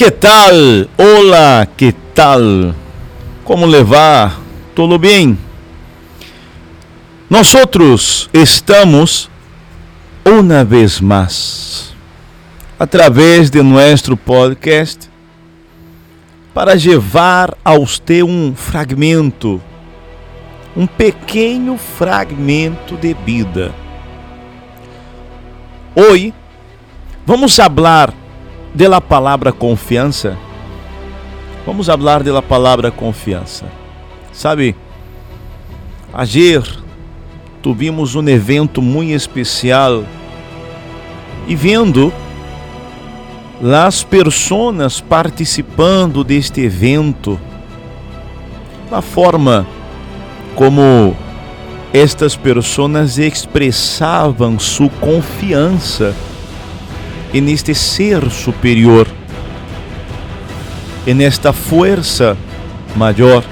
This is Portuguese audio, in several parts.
que tal? Olá, que tal? Como levar? Tudo bem? Nós outros estamos uma vez mais através de nosso podcast para levar a você um fragmento, um pequeno fragmento de vida. Hoje vamos falar de la palavra confiança. Vamos falar de la palavra confiança. Sabe, ayer tivemos um evento muito especial e vendo as pessoas participando deste evento, a forma como estas pessoas expressavam sua confiança en este ser superior, en esta fuerza maior.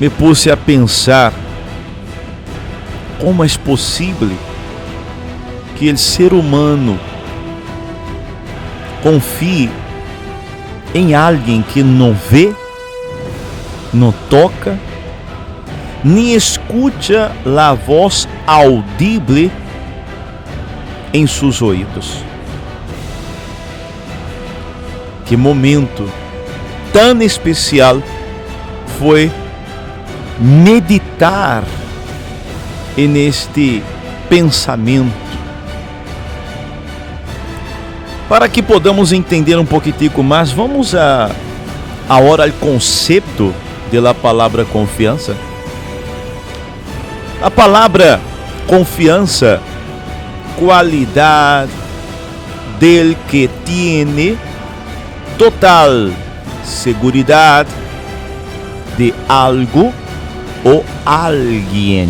Me puse a pensar como é possível que o ser humano confie em alguém que não vê, não toca, nem escuta a voz audível em seus ouvidos. Que momento tão especial foi meditar neste pensamento. Para que podamos entender um pouquinho mais, vamos a agora ao conceito da palavra confiança. A palavra confiança qualidade del que tiene total seguridad de algo ou alguém.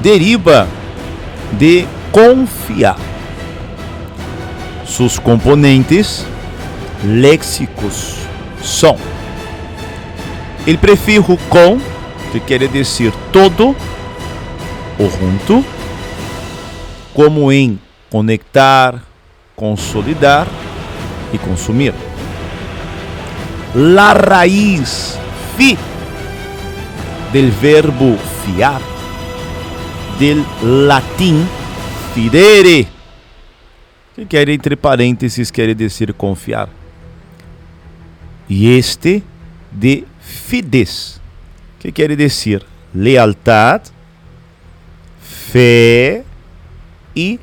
Deriva de confiar. Seus componentes léxicos são o prefixo com, que quer dizer todo ou junto, como em conectar, consolidar e consumir. La raiz fi del verbo fiar del latim fidere. Que quer entre parênteses quer dizer confiar. E este de fides. Que quer dizer lealtade fé e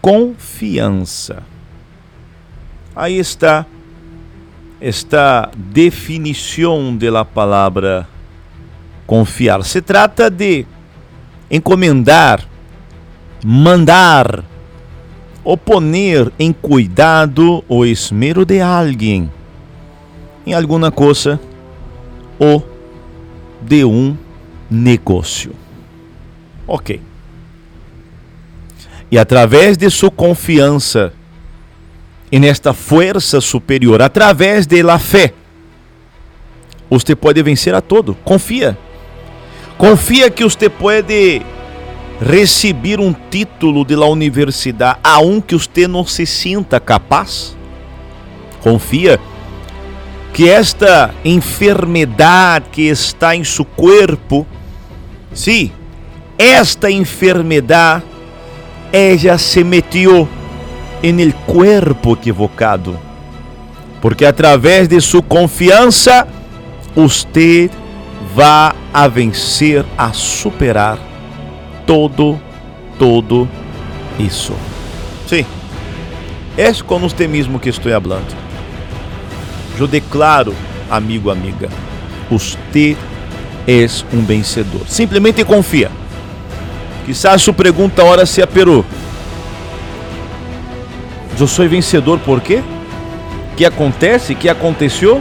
confiança. Aí está esta definição da palavra confiar. Se trata de encomendar, mandar, ou poner em cuidado o esmero de alguém em alguma coisa ou de um negócio. Ok. E através de sua confiança e nesta força superior, através da fé, você pode vencer a todo. Confia. Confia que você pode receber um título de la universidade aunque você não se sinta capaz. Confia que esta enfermidade que está em seu corpo, sim, esta enfermidade ella se metió en el cuerpo equivocado. Porque através de sua confiança, você vai a vencer, a superar todo, todo isso. Sim, é com você mesmo que estou falando. Eu declaro, amigo, amiga, você é um vencedor. Simplesmente confia. Quizás su pregunta ahora sea, pero eu sou vencedor por quê? Que acontece? Que aconteceu?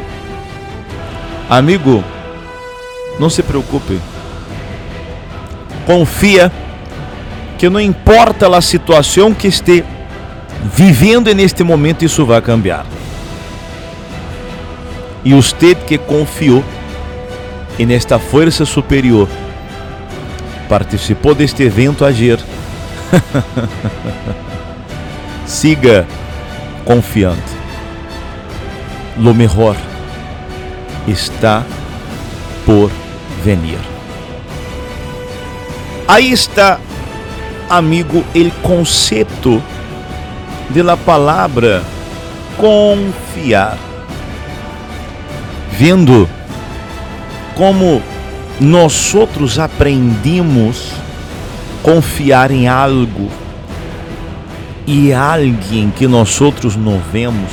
Amigo, não se preocupe. Confia que não importa a situação que esteja vivendo neste momento, isso vai cambiar. E você que confiou nesta força superior participou deste evento ayer. Siga confiante. Lo melhor está por venir. Aí está, amigo, o conceito da palavra confiar. Vendo como nós outros aprendemos confiar em algo. E alguém que nós outros não vemos.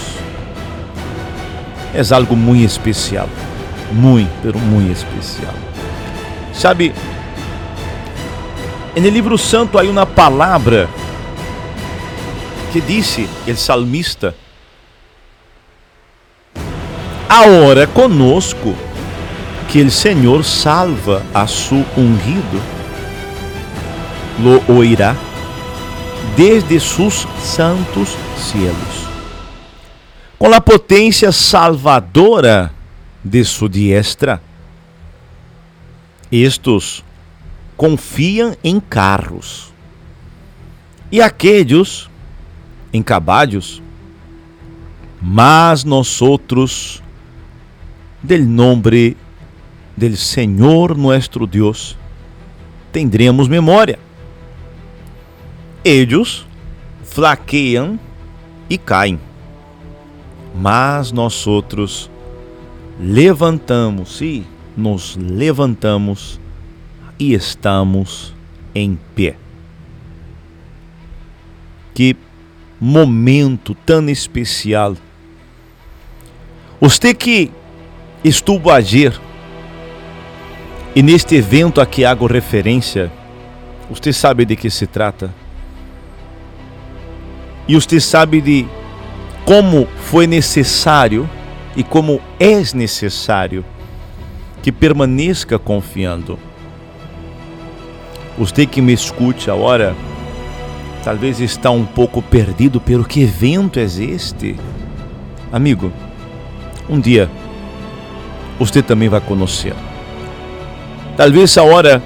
É algo muito especial, muito, pero muito especial. Sabe, no livro santo há uma palavra que disse o salmista: Agora conosco que o Senhor salva a su ungido, lo oirá desde sus santos cielos. Com a potência salvadora de sua diestra, estes confiam em carros, e aqueles em caballos, mas nós outros, del nome del Senhor nuestro Deus, tendremos memória. Eles flaqueiam e caem, mas nós outros levantamos, e nos levantamos e estamos em pé. Que momento tão especial. Você que estuvo agir e neste evento a que hago referência, você sabe de que se trata. E você sabe de como foi necessário e como é necessário que permaneça confiando. Você que me escute agora, talvez está um pouco perdido pelo que evento é este. Amigo, um dia você também vai conhecer. Talvez agora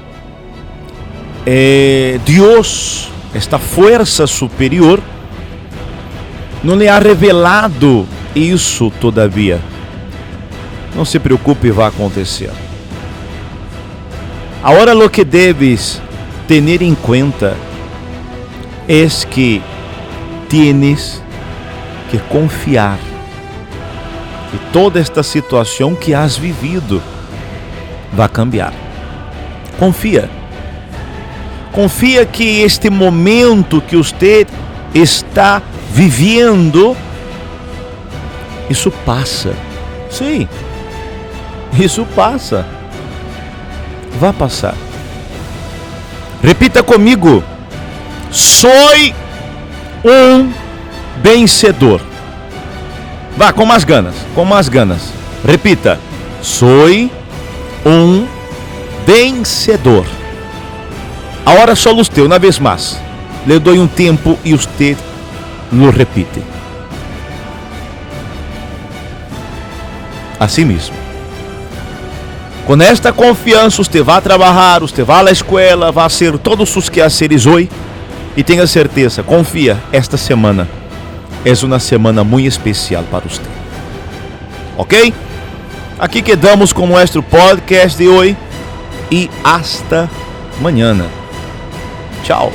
é, Deus, esta força superior, não lhe ha revelado isso todavia. Não se preocupe, vai acontecer. Agora o que deves tener en cuenta es que tienes que confiar que toda esta situação que has vivido vai cambiar. Confia. Confia que este momento que você está vivendo, isso passa. Sim, isso passa. Vai passar. Repita comigo: sou um vencedor. Vá com mais ganas, com mais ganas. Repita: sou um vencedor. A hora só teu, uma vez mais. Le dou um tempo e você lo repite. Assim mesmo. Com esta confiança, você vai trabalhar, você vai à escola, vai fazer todos os quehaceres hoje. E tenha certeza, confia, esta semana é uma semana muito especial para você. Ok? Aqui quedamos com o nosso podcast de hoje e hasta amanhã. Tchau.